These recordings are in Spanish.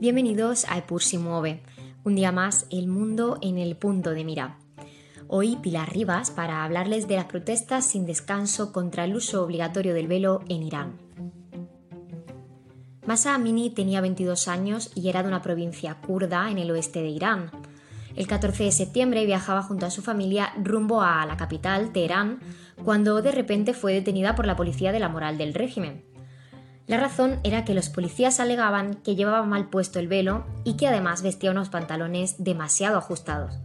Bienvenidos a Epur si mueve, un día más el mundo en el punto de mira. Hoy Pilar Rivas para hablarles de las protestas sin descanso contra el uso obligatorio del velo en Irán. Masa Amini tenía 22 años y era de una provincia kurda en el oeste de Irán. El 14 de septiembre viajaba junto a su familia rumbo a la capital, Teherán, cuando de repente fue detenida por la policía de la moral del régimen. La razón era que los policías alegaban que llevaba mal puesto el velo y que además vestía unos pantalones demasiado ajustados.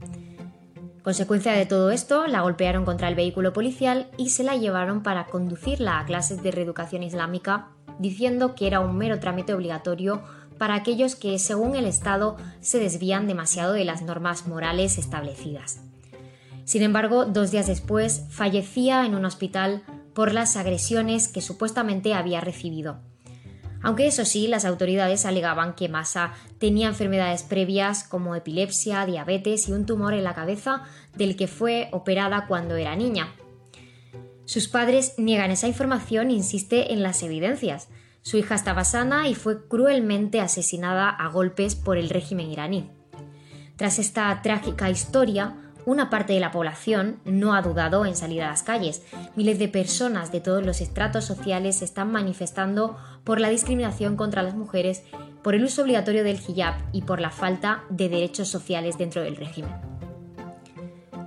Consecuencia de todo esto, la golpearon contra el vehículo policial y se la llevaron para conducirla a clases de reeducación islámica, diciendo que era un mero trámite obligatorio para aquellos que, según el Estado, se desvían demasiado de las normas morales establecidas. Sin embargo, dos días después, fallecía en un hospital por las agresiones que supuestamente había recibido aunque eso sí, las autoridades alegaban que Massa tenía enfermedades previas como epilepsia, diabetes y un tumor en la cabeza del que fue operada cuando era niña. Sus padres niegan esa información e insiste en las evidencias. Su hija estaba sana y fue cruelmente asesinada a golpes por el régimen iraní. Tras esta trágica historia, una parte de la población no ha dudado en salir a las calles. Miles de personas de todos los estratos sociales se están manifestando por la discriminación contra las mujeres, por el uso obligatorio del hijab y por la falta de derechos sociales dentro del régimen.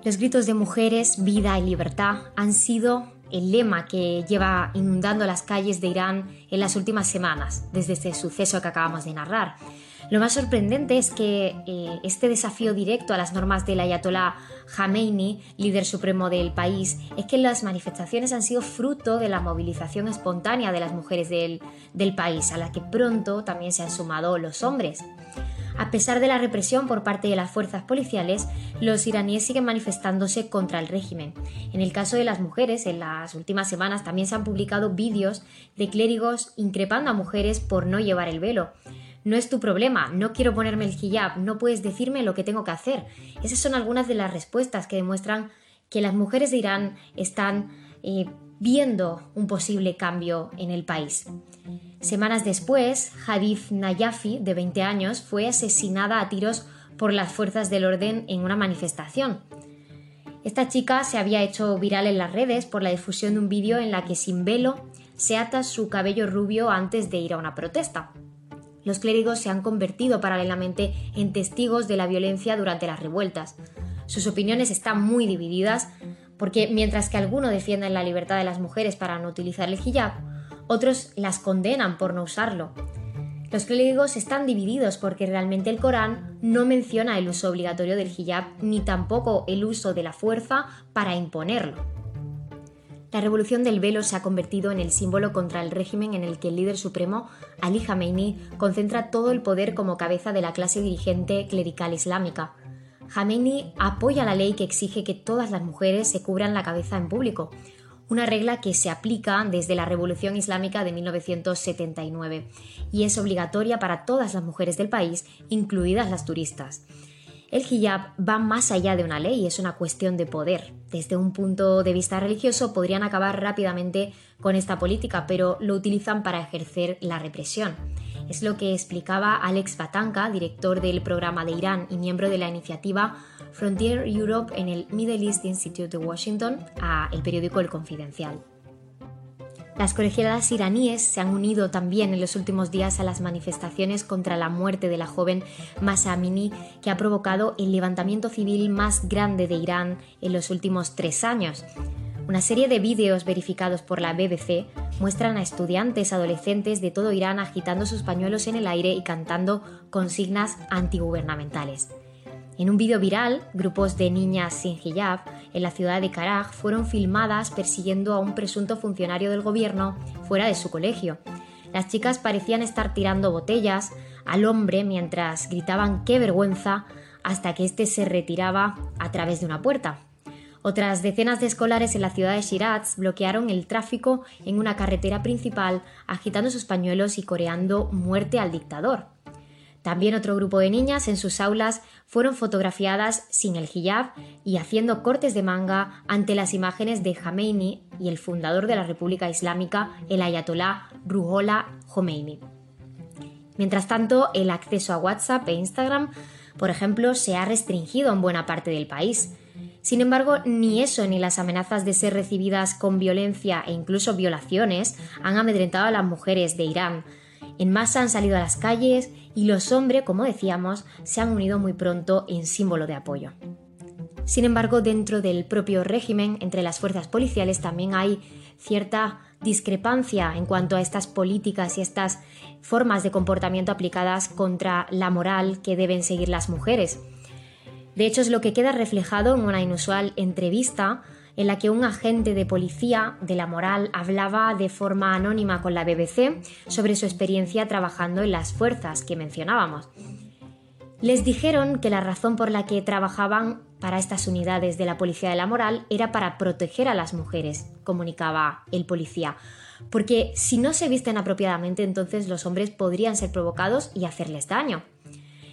Los gritos de mujeres, vida y libertad han sido el lema que lleva inundando las calles de Irán en las últimas semanas, desde este suceso que acabamos de narrar. Lo más sorprendente es que eh, este desafío directo a las normas del ayatolá Khamenei, líder supremo del país, es que las manifestaciones han sido fruto de la movilización espontánea de las mujeres del, del país, a la que pronto también se han sumado los hombres. A pesar de la represión por parte de las fuerzas policiales, los iraníes siguen manifestándose contra el régimen. En el caso de las mujeres, en las últimas semanas también se han publicado vídeos de clérigos increpando a mujeres por no llevar el velo. No es tu problema, no quiero ponerme el hijab, no puedes decirme lo que tengo que hacer. Esas son algunas de las respuestas que demuestran que las mujeres de Irán están eh, viendo un posible cambio en el país. Semanas después, Hadith Nayafi, de 20 años, fue asesinada a tiros por las fuerzas del orden en una manifestación. Esta chica se había hecho viral en las redes por la difusión de un vídeo en la que sin velo se ata su cabello rubio antes de ir a una protesta los clérigos se han convertido paralelamente en testigos de la violencia durante las revueltas. Sus opiniones están muy divididas porque mientras que algunos defienden la libertad de las mujeres para no utilizar el hijab, otros las condenan por no usarlo. Los clérigos están divididos porque realmente el Corán no menciona el uso obligatorio del hijab ni tampoco el uso de la fuerza para imponerlo. La revolución del velo se ha convertido en el símbolo contra el régimen en el que el líder supremo, Ali Khamenei, concentra todo el poder como cabeza de la clase dirigente clerical islámica. Khamenei apoya la ley que exige que todas las mujeres se cubran la cabeza en público, una regla que se aplica desde la Revolución Islámica de 1979 y es obligatoria para todas las mujeres del país, incluidas las turistas. El hijab va más allá de una ley, es una cuestión de poder. Desde un punto de vista religioso podrían acabar rápidamente con esta política, pero lo utilizan para ejercer la represión. Es lo que explicaba Alex Batanka, director del programa de Irán y miembro de la iniciativa Frontier Europe en el Middle East Institute de Washington, a el periódico El Confidencial. Las colegialas iraníes se han unido también en los últimos días a las manifestaciones contra la muerte de la joven Masa Amini, que ha provocado el levantamiento civil más grande de Irán en los últimos tres años. Una serie de vídeos verificados por la BBC muestran a estudiantes adolescentes de todo Irán agitando sus pañuelos en el aire y cantando consignas antigubernamentales. En un vídeo viral, grupos de niñas sin hijab en la ciudad de Karaj fueron filmadas persiguiendo a un presunto funcionario del gobierno fuera de su colegio. Las chicas parecían estar tirando botellas al hombre mientras gritaban qué vergüenza hasta que éste se retiraba a través de una puerta. Otras decenas de escolares en la ciudad de Shiraz bloquearon el tráfico en una carretera principal agitando sus pañuelos y coreando muerte al dictador. También otro grupo de niñas en sus aulas fueron fotografiadas sin el hijab y haciendo cortes de manga ante las imágenes de Khomeini y el fundador de la República Islámica, el ayatolá Ruhollah Khomeini. Mientras tanto, el acceso a WhatsApp e Instagram, por ejemplo, se ha restringido en buena parte del país. Sin embargo, ni eso ni las amenazas de ser recibidas con violencia e incluso violaciones han amedrentado a las mujeres de Irán. En masa han salido a las calles y los hombres, como decíamos, se han unido muy pronto en símbolo de apoyo. Sin embargo, dentro del propio régimen, entre las fuerzas policiales, también hay cierta discrepancia en cuanto a estas políticas y estas formas de comportamiento aplicadas contra la moral que deben seguir las mujeres. De hecho, es lo que queda reflejado en una inusual entrevista en la que un agente de policía de la moral hablaba de forma anónima con la BBC sobre su experiencia trabajando en las fuerzas que mencionábamos. Les dijeron que la razón por la que trabajaban para estas unidades de la Policía de la Moral era para proteger a las mujeres, comunicaba el policía, porque si no se visten apropiadamente entonces los hombres podrían ser provocados y hacerles daño.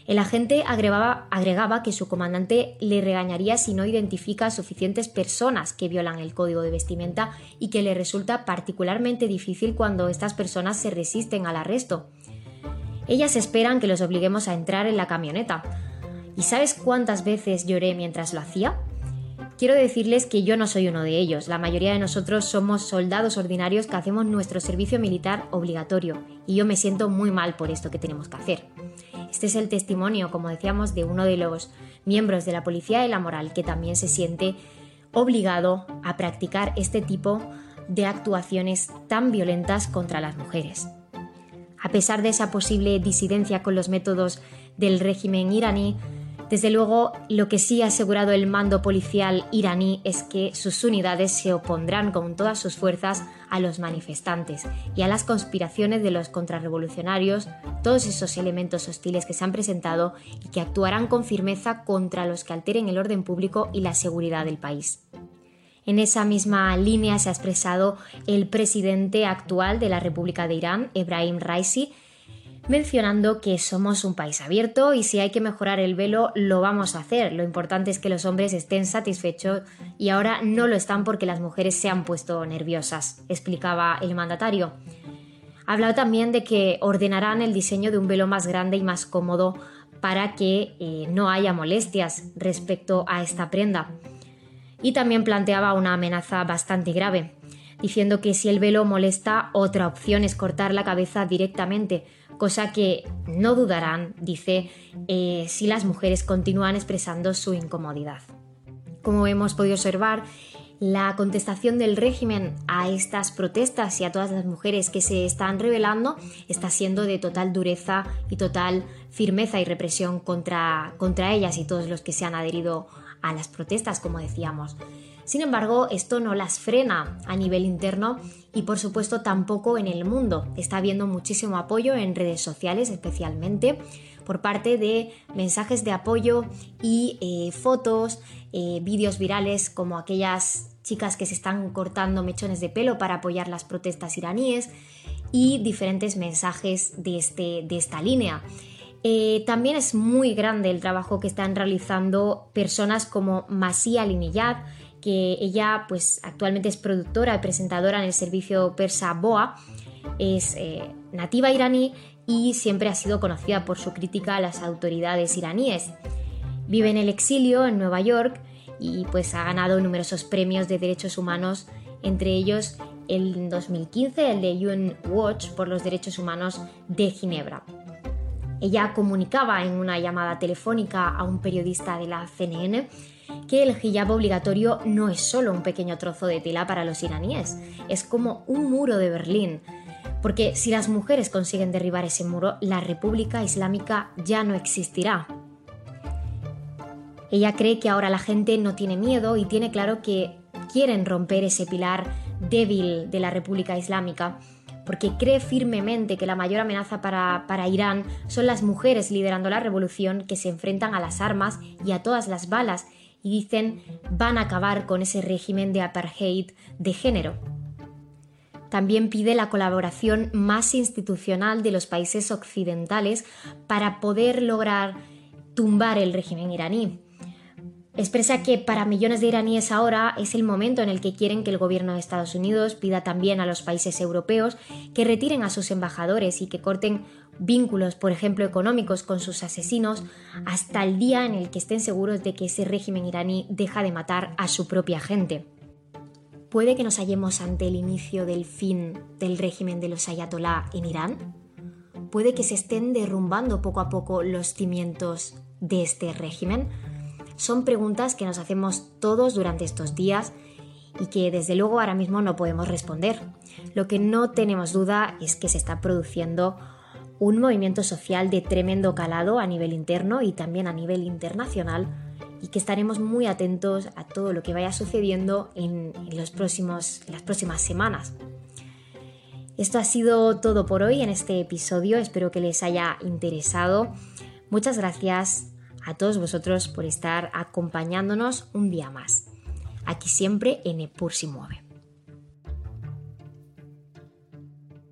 El agente agregaba, que su comandante le regañaría si no identifica suficientes personas que violan el código de vestimenta y que le resulta particularmente difícil cuando estas personas se resisten al arresto. Ellas esperan que los obliguemos a entrar en la camioneta. ¿Y sabes cuántas veces lloré mientras lo hacía? Quiero decirles que yo no soy uno de ellos. La mayoría de nosotros somos soldados ordinarios que hacemos nuestro servicio militar obligatorio y yo me siento muy mal por esto que tenemos que hacer. Este es el testimonio, como decíamos, de uno de los miembros de la Policía de la Moral que también se siente obligado a practicar este tipo de actuaciones tan violentas contra las mujeres. A pesar de esa posible disidencia con los métodos del régimen iraní, desde luego, lo que sí ha asegurado el mando policial iraní es que sus unidades se opondrán con todas sus fuerzas a los manifestantes y a las conspiraciones de los contrarrevolucionarios, todos esos elementos hostiles que se han presentado y que actuarán con firmeza contra los que alteren el orden público y la seguridad del país. En esa misma línea se ha expresado el presidente actual de la República de Irán, Ebrahim Raisi, mencionando que somos un país abierto y si hay que mejorar el velo lo vamos a hacer. Lo importante es que los hombres estén satisfechos y ahora no lo están porque las mujeres se han puesto nerviosas, explicaba el mandatario. Ha hablado también de que ordenarán el diseño de un velo más grande y más cómodo para que eh, no haya molestias respecto a esta prenda y también planteaba una amenaza bastante grave, diciendo que si el velo molesta, otra opción es cortar la cabeza directamente, cosa que no dudarán, dice, eh, si las mujeres continúan expresando su incomodidad. Como hemos podido observar, la contestación del régimen a estas protestas y a todas las mujeres que se están rebelando está siendo de total dureza y total firmeza y represión contra, contra ellas y todos los que se han adherido a las protestas, como decíamos. Sin embargo, esto no las frena a nivel interno y por supuesto tampoco en el mundo. Está habiendo muchísimo apoyo en redes sociales especialmente por parte de mensajes de apoyo y eh, fotos, eh, vídeos virales como aquellas chicas que se están cortando mechones de pelo para apoyar las protestas iraníes y diferentes mensajes de, este, de esta línea. Eh, también es muy grande el trabajo que están realizando personas como Masia Liniyad, que ella pues actualmente es productora y presentadora en el servicio persa BOA, es eh, nativa iraní y siempre ha sido conocida por su crítica a las autoridades iraníes. Vive en el exilio en Nueva York y pues ha ganado numerosos premios de derechos humanos, entre ellos el 2015 el de UN Watch por los derechos humanos de Ginebra. Ella comunicaba en una llamada telefónica a un periodista de la CNN que el hijab obligatorio no es solo un pequeño trozo de tela para los iraníes, es como un muro de Berlín. Porque si las mujeres consiguen derribar ese muro, la República Islámica ya no existirá. Ella cree que ahora la gente no tiene miedo y tiene claro que quieren romper ese pilar débil de la República Islámica porque cree firmemente que la mayor amenaza para, Irán son las mujeres liderando la revolución que se enfrentan a las armas y a todas las balas y dicen van a acabar con ese régimen de apartheid de género. también pide la colaboración más institucional de los países occidentales para poder lograr tumbar el régimen iraní. Expresa que para millones de iraníes ahora es el momento en el que quieren que el gobierno de Estados Unidos pida también a los países europeos que retiren a sus embajadores y que corten vínculos, por ejemplo, económicos con sus asesinos hasta el día en el que estén seguros de que ese régimen iraní deja de matar a su propia gente. ¿Puede que nos hallemos ante el inicio del fin del régimen de los ayatolá en Irán? ¿Puede que se estén derrumbando poco a poco los cimientos de este régimen? Son preguntas que nos hacemos todos durante estos días y que desde luego ahora mismo no podemos responder. Lo que no tenemos duda es que se está produciendo un movimiento social de tremendo calado a nivel interno y también a nivel internacional y que estaremos muy atentos a todo lo que vaya sucediendo en, los próximos, las próximas semanas. Esto ha sido todo por hoy en este episodio, espero que les haya interesado. Muchas gracias a todos vosotros por estar acompañándonos un día más. Aquí siempre en Epur si mueve.